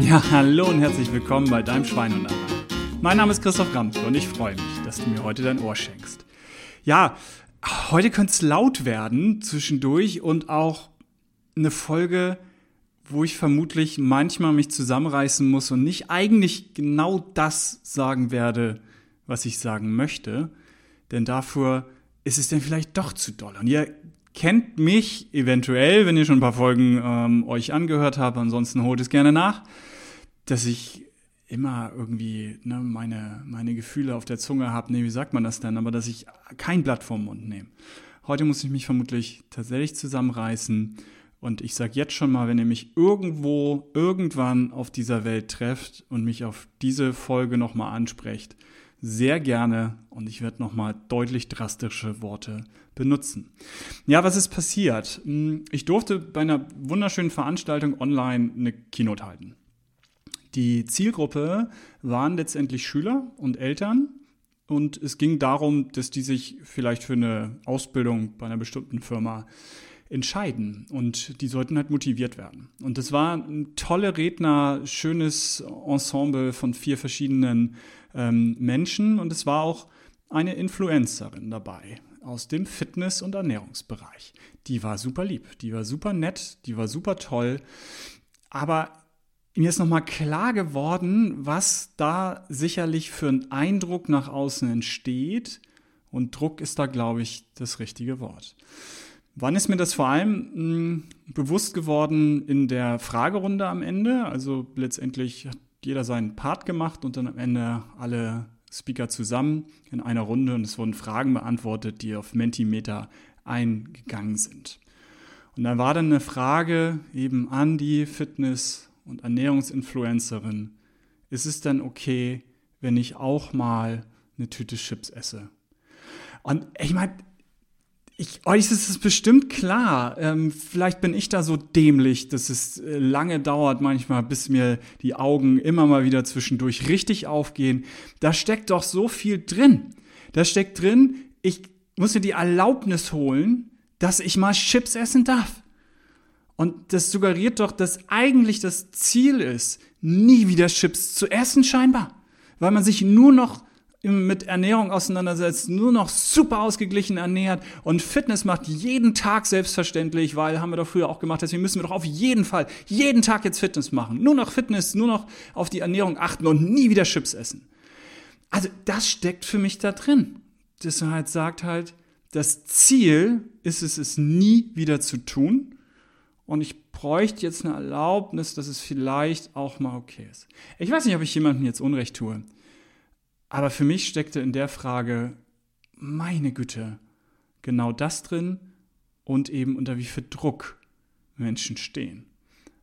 Ja, hallo und herzlich willkommen bei deinem Schwein und Anna. Mein Name ist Christoph Ramke und ich freue mich, dass du mir heute dein Ohr schenkst. Ja, heute könnte es laut werden zwischendurch und auch eine Folge, wo ich vermutlich manchmal mich zusammenreißen muss und nicht eigentlich genau das sagen werde, was ich sagen möchte, denn dafür ist es dann vielleicht doch zu doll. Und ihr kennt mich eventuell, wenn ihr schon ein paar Folgen ähm, euch angehört habt, ansonsten holt es gerne nach, dass ich immer irgendwie ne, meine, meine Gefühle auf der Zunge habe. Nee, wie sagt man das denn? Aber dass ich kein Blatt vorm Mund nehme. Heute muss ich mich vermutlich tatsächlich zusammenreißen. Und ich sage jetzt schon mal, wenn ihr mich irgendwo, irgendwann auf dieser Welt trefft und mich auf diese Folge nochmal ansprecht, sehr gerne und ich werde nochmal deutlich drastische Worte benutzen. Ja, was ist passiert? Hm, ich durfte bei einer wunderschönen Veranstaltung online eine Keynote halten. Die Zielgruppe waren letztendlich Schüler und Eltern und es ging darum, dass die sich vielleicht für eine Ausbildung bei einer bestimmten Firma entscheiden und die sollten halt motiviert werden. Und das war ein tolle Redner, schönes Ensemble von vier verschiedenen ähm, Menschen und es war auch eine Influencerin dabei aus dem Fitness- und Ernährungsbereich. Die war super lieb, die war super nett, die war super toll. Aber mir ist nochmal klar geworden, was da sicherlich für ein Eindruck nach außen entsteht. Und Druck ist da, glaube ich, das richtige Wort. Wann ist mir das vor allem mh, hm, bewusst geworden in der Fragerunde am Ende? Also letztendlich hat jeder seinen Part gemacht und dann am Ende alle Speaker zusammen in einer Runde und es wurden Fragen beantwortet, die auf Mentimeter eingegangen sind. Und da war dann eine Frage eben an die Fitness- und Ernährungsinfluencerin. Ist es denn okay, wenn ich auch mal eine Tüte Chips esse? Und ich meine, ich, euch ist es bestimmt klar. Ähm, vielleicht bin ich da so dämlich, dass es äh, lange dauert manchmal, bis mir die Augen immer mal wieder zwischendurch richtig aufgehen. Da steckt doch so viel drin. Da steckt drin, ich muss mir die Erlaubnis holen, dass ich mal Chips essen darf. Und das suggeriert doch, dass eigentlich das Ziel ist, nie wieder Chips zu essen scheinbar. Weil man sich nur noch mit Ernährung auseinandersetzt, nur noch super ausgeglichen ernährt und Fitness macht jeden Tag selbstverständlich, weil haben wir doch früher auch gemacht, deswegen müssen wir doch auf jeden Fall jeden Tag jetzt Fitness machen. Nur noch Fitness, nur noch auf die Ernährung achten und nie wieder Chips essen. Also das steckt für mich da drin. Das halt sagt halt, das Ziel ist es, es nie wieder zu tun. Und ich bräuchte jetzt eine Erlaubnis, dass es vielleicht auch mal okay ist. Ich weiß nicht, ob ich jemandem jetzt Unrecht tue. Aber für mich steckte in der Frage, meine Güte, genau das drin und eben unter wie viel Druck Menschen stehen.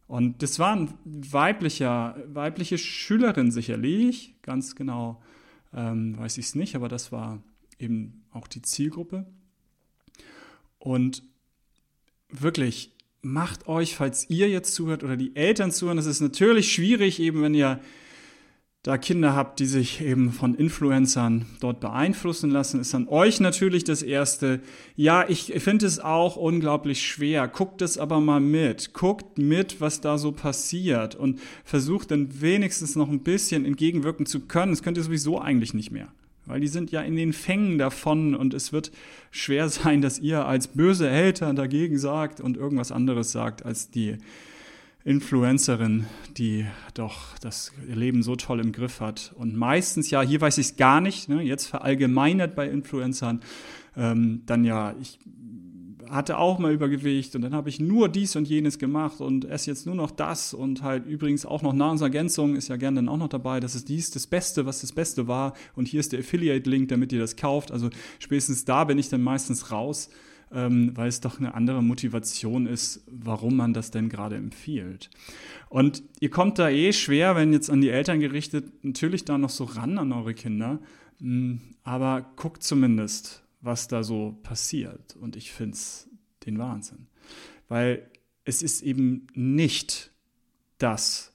Und das war eine weiblicher, weibliche Schülerin sicherlich, ganz genau ähm, weiß ich es nicht, aber das war eben auch die Zielgruppe. Und wirklich, macht euch, falls ihr jetzt zuhört oder die Eltern zuhören, es ist natürlich schwierig, eben wenn ihr da Kinder habt, die sich eben von Influencern dort beeinflussen lassen, ist an euch natürlich das Erste. Ja, ich finde es auch unglaublich schwer. Guckt es aber mal mit. Guckt mit, was da so passiert und versucht dann wenigstens noch ein bisschen entgegenwirken zu können. Das könnt ihr sowieso eigentlich nicht mehr. Weil die sind ja in den Fängen davon und es wird schwer sein, dass ihr als böse Eltern dagegen sagt und irgendwas anderes sagt als die Influencerin, die doch das Leben so toll im Griff hat. Und meistens, ja, hier weiß ich es gar nicht, ne, jetzt verallgemeinert bei Influencern, ähm, dann ja, ich hatte auch mal Übergewicht und dann habe ich nur dies und jenes gemacht und esse jetzt nur noch das und halt übrigens auch noch Nahrungsergänzung ist ja gerne dann auch noch dabei. Das ist dies das Beste, was das Beste war und hier ist der Affiliate-Link, damit ihr das kauft. Also spätestens da bin ich dann meistens raus ähm, weil es doch eine andere Motivation ist, warum man das denn gerade empfiehlt. Und ihr kommt da eh schwer, wenn jetzt an die Eltern gerichtet, natürlich da noch so ran an eure Kinder, hm, aber guckt zumindest, was da so passiert. Und ich finde es den Wahnsinn. Weil es ist eben nicht das,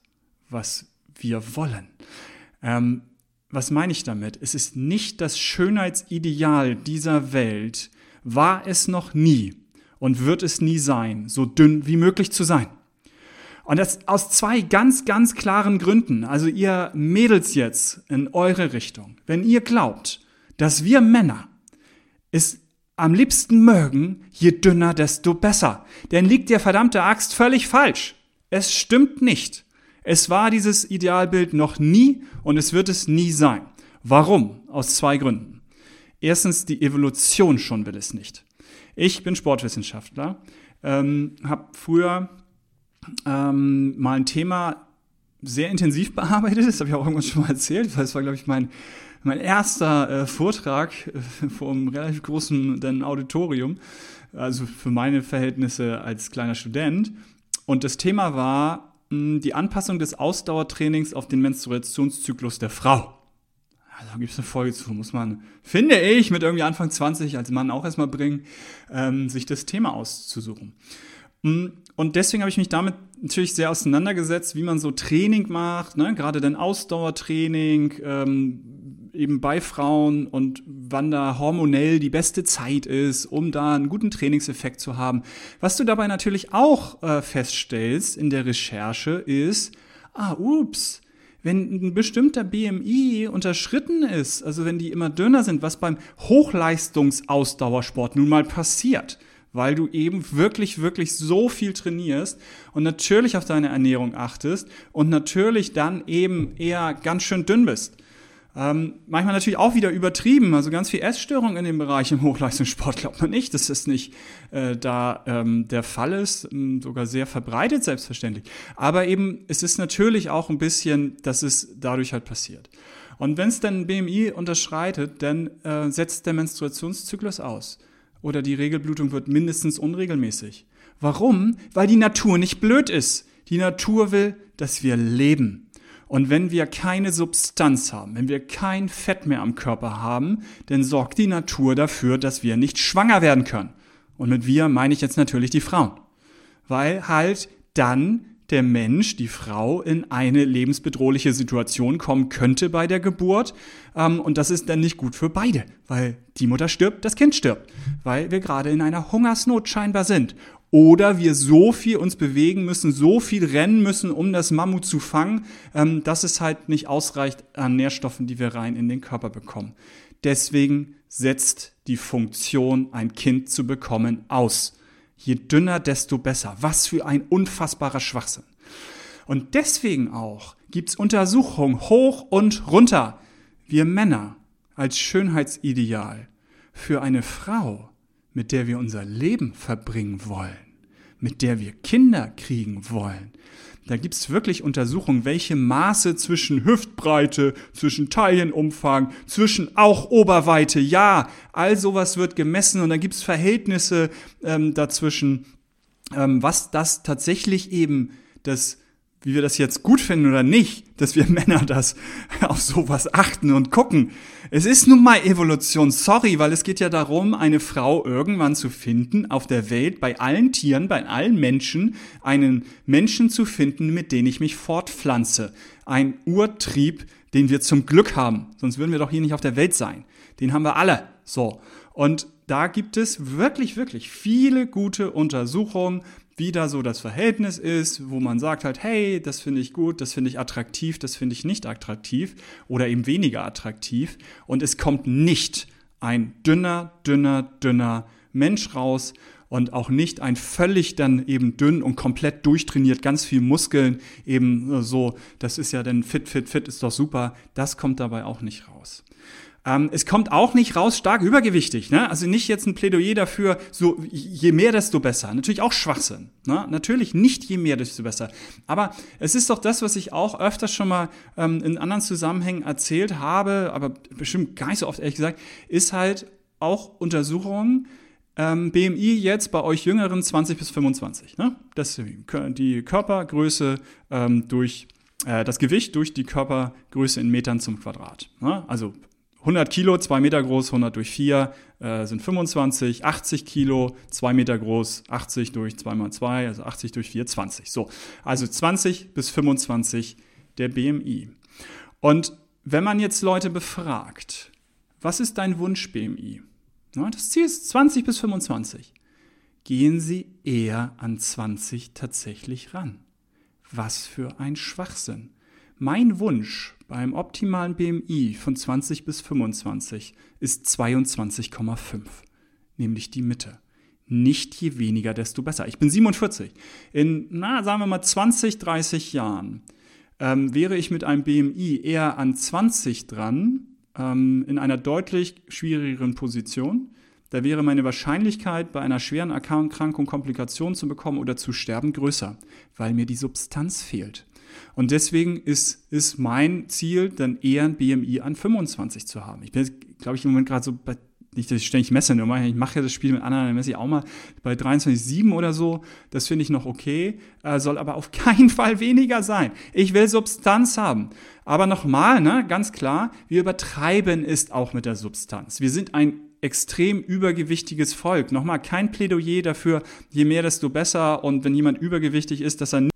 was wir wollen. Ähm, was meine ich damit? Es ist nicht das Schönheitsideal dieser Welt, war es noch nie und wird es nie sein, so dünn wie möglich zu sein. Und das aus zwei ganz, ganz klaren Gründen. Also ihr Mädels jetzt in eure Richtung. Wenn ihr glaubt, dass wir Männer es am liebsten mögen, je dünner, desto besser. Denn liegt der verdammte Axt völlig falsch. Es stimmt nicht. Es war dieses Idealbild noch nie und es wird es nie sein. Warum? Aus zwei Gründen. Erstens, die Evolution schon will es nicht. Ich bin Sportwissenschaftler, ähm, habe früher ähm, mal ein Thema sehr intensiv bearbeitet, das habe ich auch irgendwann schon mal erzählt, weil es war, glaube ich, mein, mein erster äh, Vortrag äh, vor einem relativ großen dann Auditorium, also für meine Verhältnisse als kleiner Student. Und das Thema war mh, die Anpassung des Ausdauertrainings auf den Menstruationszyklus der Frau. Also, da gibt es eine Folge zu, muss man, finde ich, mit irgendwie Anfang 20 als Mann auch erstmal bringen, ähm, sich das Thema auszusuchen. Hm, und deswegen habe ich mich damit natürlich sehr auseinandergesetzt, wie man so Training macht, ne? gerade dann Ausdauertraining, ähm, eben bei Frauen und wann da hormonell die beste Zeit ist, um da einen guten Trainingseffekt zu haben. Was du dabei natürlich auch äh, feststellst in der Recherche ist, ah, ups, wenn ein bestimmter BMI unterschritten ist, also wenn die immer dünner sind, was beim Hochleistungsausdauersport nun mal passiert, weil du eben wirklich, wirklich so viel trainierst und natürlich auf deine Ernährung achtest und natürlich dann eben eher ganz schön dünn bist. Ähm, manchmal natürlich auch wieder übertrieben, also ganz viel Essstörung in dem Bereich im Hochleistungssport glaubt man nicht, dass das nicht äh, da ähm, der Fall ist, ähm, sogar sehr verbreitet selbstverständlich. Aber eben es ist natürlich auch ein bisschen, dass es dadurch halt passiert. Und wenn es dann BMI unterschreitet, dann äh, setzt der Menstruationszyklus aus oder die Regelblutung wird mindestens unregelmäßig. Warum? Weil die Natur nicht blöd ist. Die Natur will, dass wir leben. Und wenn wir keine Substanz haben, wenn wir kein Fett mehr am Körper haben, dann sorgt die Natur dafür, dass wir nicht schwanger werden können. Und mit wir meine ich jetzt natürlich die Frauen. Weil halt dann der Mensch, die Frau, in eine lebensbedrohliche Situation kommen könnte bei der Geburt. Ähm, und das ist dann nicht gut für beide, weil die Mutter stirbt, das Kind stirbt, weil wir gerade in einer Hungersnot scheinbar sind oder wir so viel uns bewegen müssen, so viel rennen müssen, um das Mammut zu fangen, ähm, dass es halt nicht ausreicht an Nährstoffen, die wir rein in den Körper bekommen. Deswegen setzt die Funktion, ein Kind zu bekommen, aus. Je dünner, desto besser. Was für ein unfassbarer Schwachsinn. Und deswegen auch gibt's Untersuchungen hoch und runter. Wir Männer als Schönheitsideal für eine Frau, mit der wir unser Leben verbringen wollen mit der wir Kinder kriegen wollen. Da gibt es wirklich Untersuchungen, welche Maße zwischen Hüftbreite, zwischen Taillenumfang, zwischen auch Oberweite, ja, all sowas wird gemessen und da gibt es Verhältnisse ähm, dazwischen, ähm, was das tatsächlich eben das wie wir das jetzt gut finden oder nicht, dass wir Männer das auf sowas achten und gucken. Es ist nun mal Evolution, sorry, weil es geht ja darum, eine Frau irgendwann zu finden auf der Welt, bei allen Tieren, bei allen Menschen, einen Menschen zu finden, mit dem ich mich fortpflanze. Ein Urtrieb, den wir zum Glück haben. Sonst würden wir doch hier nicht auf der Welt sein. Den haben wir alle. So. Und da gibt es wirklich, wirklich viele gute Untersuchungen, wie da so das Verhältnis ist, wo man sagt halt, hey, das finde ich gut, das finde ich attraktiv, das finde ich nicht attraktiv oder eben weniger attraktiv. Und es kommt nicht ein dünner, dünner, dünner Mensch raus und auch nicht ein völlig dann eben dünn und komplett durchtrainiert, ganz viel Muskeln, eben so, das ist ja dann fit, fit, fit, ist doch super. Das kommt dabei auch nicht raus. Ähm, es kommt auch nicht raus stark übergewichtig. Ne? Also nicht jetzt ein Plädoyer dafür, so je mehr, desto besser. Natürlich auch Schwachsinn. Ne? Natürlich nicht je mehr, desto besser. Aber es ist doch das, was ich auch öfters schon mal ähm, in anderen Zusammenhängen erzählt habe, aber bestimmt gar nicht so oft ehrlich gesagt, ist halt auch Untersuchungen, ähm, BMI jetzt bei euch Jüngeren 20 bis 25. Ne? Das die Körpergröße ähm, durch äh, das Gewicht durch die Körpergröße in Metern zum Quadrat. Ne? Also 100 Kilo, 2 Meter groß, 100 durch 4 äh, sind 25, 80 Kilo, 2 Meter groß, 80 durch 2 mal 2, also 80 durch 4, 20. So, also 20 bis 25 der BMI. Und wenn man jetzt Leute befragt, was ist dein Wunsch-BMI? das Ziel ist 20 bis 25. Gehen sie eher an 20 tatsächlich ran. Was für ein Schwachsinn. Mein Wunsch beim optimalen BMI von 20 bis 25 ist 22,5, nämlich die Mitte. Nicht je weniger, desto besser. Ich bin 47. In, na, sagen wir mal 20, 30 Jahren ähm, wäre ich mit einem BMI eher an 20 dran, ähm, in einer deutlich schwierigeren Position. Da wäre meine Wahrscheinlichkeit, bei einer schweren Erkrankung Komplikationen zu bekommen oder zu sterben, größer, weil mir die Substanz fehlt. Und deswegen ist, ist mein Ziel, dann eher ein BMI an 25 zu haben. Ich bin, glaube ich, im Moment gerade so bei nicht, dass ich ständig messe, nur ich mache ja das Spiel mit anderen, dann messe ich auch mal bei 23,7 oder so. Das finde ich noch okay, äh, soll aber auf keinen Fall weniger sein. Ich will Substanz haben. Aber nochmal, ne, ganz klar, wir übertreiben es auch mit der Substanz. Wir sind ein extrem übergewichtiges Volk. Nochmal, kein Plädoyer dafür, je mehr, desto besser. Und wenn jemand übergewichtig ist, dass er nicht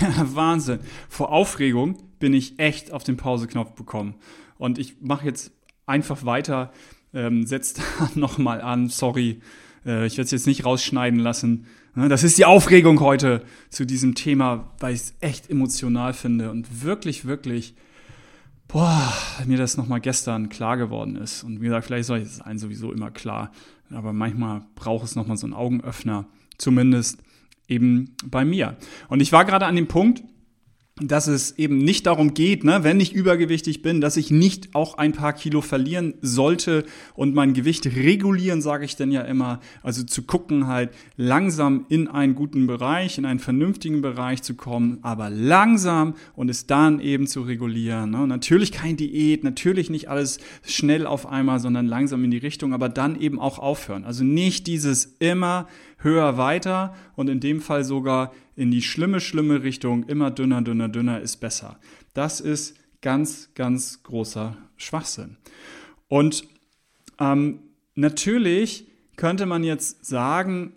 Wahnsinn. Vor Aufregung bin ich echt auf den Pauseknopf bekommen. Und ich mache jetzt einfach weiter, ähm, setzt nochmal an, sorry, äh, ich werde es jetzt nicht rausschneiden lassen. Ne, das ist die Aufregung heute zu diesem Thema, weil ich es echt emotional finde und wirklich, wirklich, boah, mir das nochmal gestern klar geworden ist. Und wie gesagt, vielleicht soll es allen sowieso immer klar, aber manchmal braucht es nochmal so einen Augenöffner, zumindest eben bei mir. Und ich war gerade an dem Punkt, dass es eben nicht darum geht, ne, wenn ich übergewichtig bin, dass ich nicht auch ein paar Kilo verlieren sollte und mein Gewicht regulieren, sage ich denn ja immer. Also zu gucken halt langsam in einen guten Bereich, in einen vernünftigen Bereich zu kommen, aber langsam und es dann eben zu regulieren. Ne. Natürlich kein Diät, natürlich nicht alles schnell auf einmal, sondern langsam in die Richtung, aber dann eben auch aufhören. Also nicht dieses immer höher weiter und in dem Fall sogar in die schlimme, schlimme Richtung, immer dünner, dünner, dünner ist besser. Das ist ganz, ganz großer Schwachsinn. Und ähm, natürlich könnte man jetzt sagen,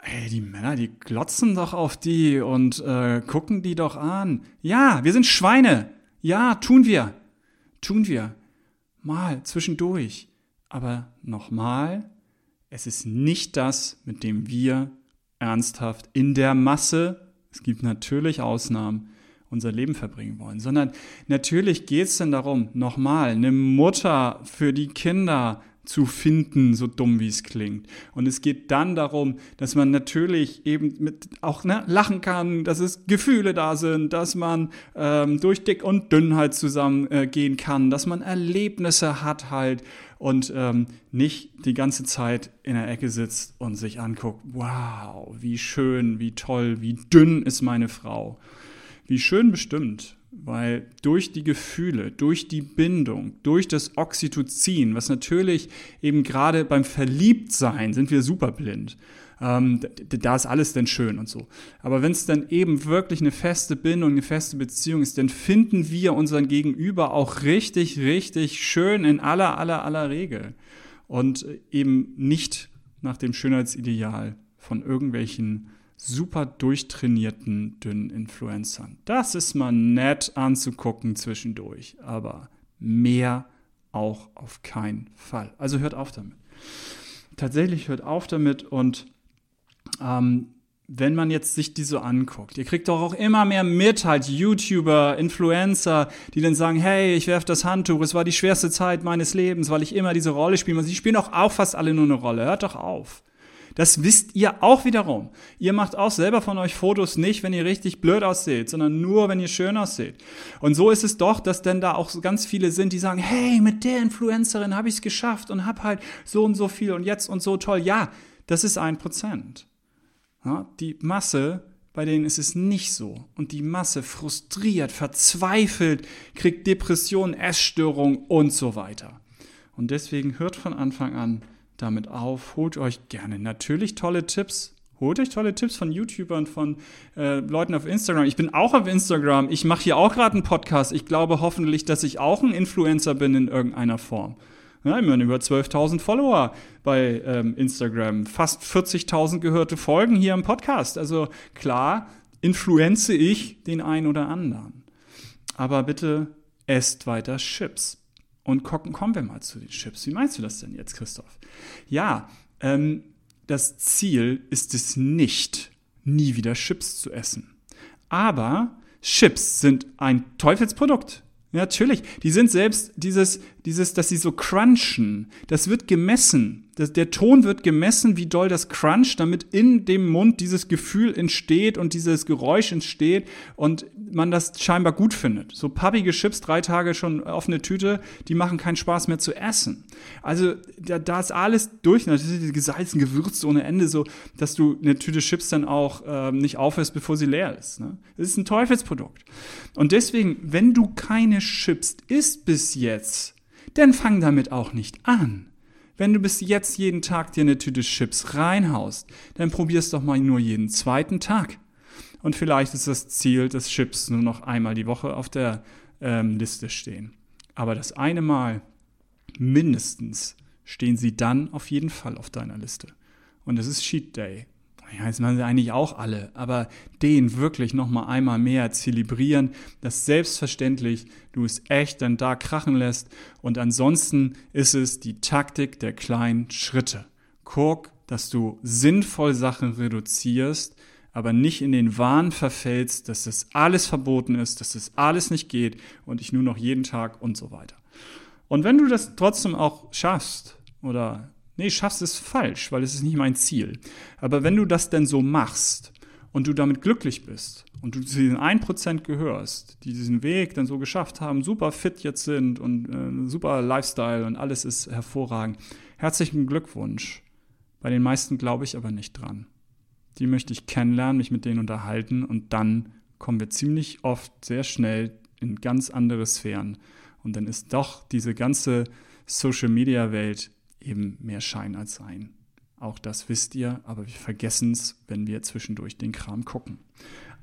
Hey, die Männer, die glotzen doch auf die und äh, gucken die doch an. Ja, wir sind Schweine. Ja, tun wir. Tun wir. Mal zwischendurch. Aber nochmal, es ist nicht das, mit dem wir ernsthaft in der Masse, es gibt natürlich Ausnahmen, unser Leben verbringen wollen, sondern natürlich geht es dann darum, nochmal, eine Mutter für die Kinder zu finden, so dumm wie es klingt. Und es geht dann darum, dass man natürlich eben mit auch ne, lachen kann, dass es Gefühle da sind, dass man ähm, durch dick und dünn halt zusammen äh, kann, dass man Erlebnisse hat halt und ähm, nicht die ganze Zeit in der Ecke sitzt und sich anguckt, wow, wie schön, wie toll, wie dünn ist meine Frau. Wie schön bestimmt, weil durch die Gefühle, durch die Bindung, durch das Oxytocin, was natürlich eben gerade beim Verliebtsein sind wir super blind. Ähm, da ist alles denn schön und so. Aber wenn es dann eben wirklich eine feste Bindung, eine feste Beziehung ist, dann finden wir unseren Gegenüber auch richtig, richtig schön in aller, aller, aller Regel. Und eben nicht nach dem Schönheitsideal von irgendwelchen super durchtrainierten, dünnen Influencern. Das ist mal nett anzugucken zwischendurch, aber mehr auch auf keinen Fall. Also hört auf damit. Tatsächlich hört auf damit und ähm, wenn man jetzt sich die so anguckt, ihr kriegt doch auch immer mehr mit, halt YouTuber, Influencer, die dann sagen, hey, ich werfe das Handtuch, es war die schwerste Zeit meines Lebens, weil ich immer diese Rolle spiele. Sie spielen doch auch fast alle nur eine Rolle. Hört doch auf. Das wisst ihr auch wiederum. Ihr macht auch selber von euch Fotos nicht, wenn ihr richtig blöd ausseht, sondern nur, wenn ihr schön aussieht. Und so ist es doch, dass denn da auch ganz viele sind, die sagen, hey, mit der Influencerin habe ich es geschafft und habe halt so und so viel und jetzt und so toll. Ja, das ist ein Prozent. Ja, die Masse, bei denen ist es nicht so. Und die Masse frustriert, verzweifelt, kriegt Depressionen, Essstörungen und so weiter. Und deswegen hört von Anfang an damit auf. Holt euch gerne natürlich tolle Tipps. Holt euch tolle Tipps von YouTubern, von äh, Leuten auf Instagram. Ich bin auch auf Instagram. Ich mache hier auch gerade einen Podcast. Ich glaube hoffentlich, dass ich auch ein Influencer bin in irgendeiner Form. Ja, immerhin über 12.000 Follower bei ähm, Instagram, fast 40.000 gehörte Folgen hier im Podcast. Also klar, influenze ich den einen oder anderen. Aber bitte esst weiter Chips. Und kommen wir mal zu den Chips. Wie meinst du das denn jetzt, Christoph? Ja, ähm, das Ziel ist es nicht, nie wieder Chips zu essen. Aber Chips sind ein Teufelsprodukt. Natürlich, die sind selbst dieses, dieses, dass sie so crunchen, das wird gemessen. Das, der Ton wird gemessen, wie doll das cruncht, damit in dem Mund dieses Gefühl entsteht und dieses Geräusch entsteht und man das scheinbar gut findet. So pappige Chips, drei Tage schon offene Tüte, die machen keinen Spaß mehr zu essen. Also da, da ist alles durch, natürlich gesalzen, gewürzt ohne Ende, so dass du eine Tüte Chips dann auch äh, nicht aufhörst, bevor sie leer ist. Ne? Das ist ein Teufelsprodukt. Und deswegen, wenn du keine Chips isst bis jetzt, dann fang damit auch nicht an. Wenn du bis jetzt jeden Tag dir eine Tüte Chips reinhaust, dann probier's doch mal nur jeden zweiten Tag. Und vielleicht ist das Ziel, dass Chips nur noch einmal die Woche auf der ähm, Liste stehen. Aber das eine Mal mindestens stehen sie dann auf jeden Fall auf deiner Liste. Und es ist Cheat Day. Ja, das machen sie eigentlich auch alle, aber den wirklich nochmal einmal mehr zelebrieren, dass selbstverständlich du es echt dann da krachen lässt und ansonsten ist es die Taktik der kleinen Schritte. Guck, dass du sinnvoll Sachen reduzierst, aber nicht in den Wahn verfällst, dass das alles verboten ist, dass das alles nicht geht und ich nur noch jeden Tag und so weiter. Und wenn du das trotzdem auch schaffst oder Nee, schaffst es falsch, weil es ist nicht mein Ziel. Aber wenn du das denn so machst und du damit glücklich bist und du zu diesen 1% gehörst, die diesen Weg dann so geschafft haben, super fit jetzt sind und äh, super Lifestyle und alles ist hervorragend, herzlichen Glückwunsch. Bei den meisten glaube ich aber nicht dran. Die möchte ich kennenlernen, mich mit denen unterhalten und dann kommen wir ziemlich oft sehr schnell in ganz andere Sphären. Und dann ist doch diese ganze Social-Media-Welt eben mehr Schein als Sein. Auch das wisst ihr, aber wir vergessen es, wenn wir zwischendurch den Kram gucken.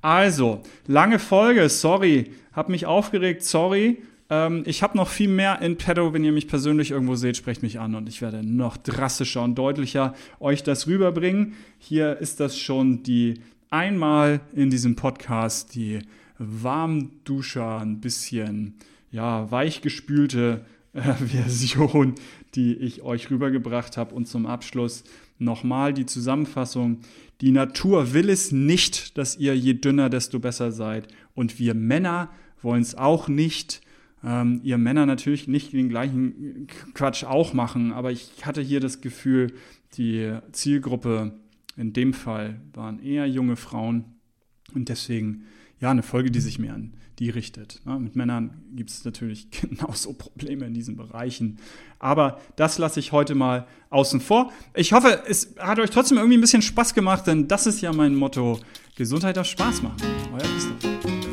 Also, lange Folge, sorry, hab mich aufgeregt, sorry. Ähm, ich habe noch viel mehr in petto, wenn ihr mich persönlich irgendwo seht, sprecht mich an und ich werde noch drastischer und deutlicher euch das rüberbringen. Hier ist das schon die einmal in diesem Podcast die Warmduscher, ein bisschen ja, weichgespülte äh, Version die ich euch rübergebracht habe. Und zum Abschluss nochmal die Zusammenfassung. Die Natur will es nicht, dass ihr je dünner, desto besser seid. Und wir Männer wollen es auch nicht. Ähm, ihr Männer natürlich nicht den gleichen Quatsch auch machen, aber ich hatte hier das Gefühl, die Zielgruppe in dem Fall waren eher junge Frauen und deswegen ja eine Folge, die sich mehr an die richtet. Ja, mit Männern gibt es natürlich genauso Probleme in diesen Bereichen. Aber das lasse ich heute mal außen vor. Ich hoffe, es hat euch trotzdem irgendwie ein bisschen Spaß gemacht, denn das ist ja mein Motto. Gesundheit darf Spaß machen. Euer Christoph.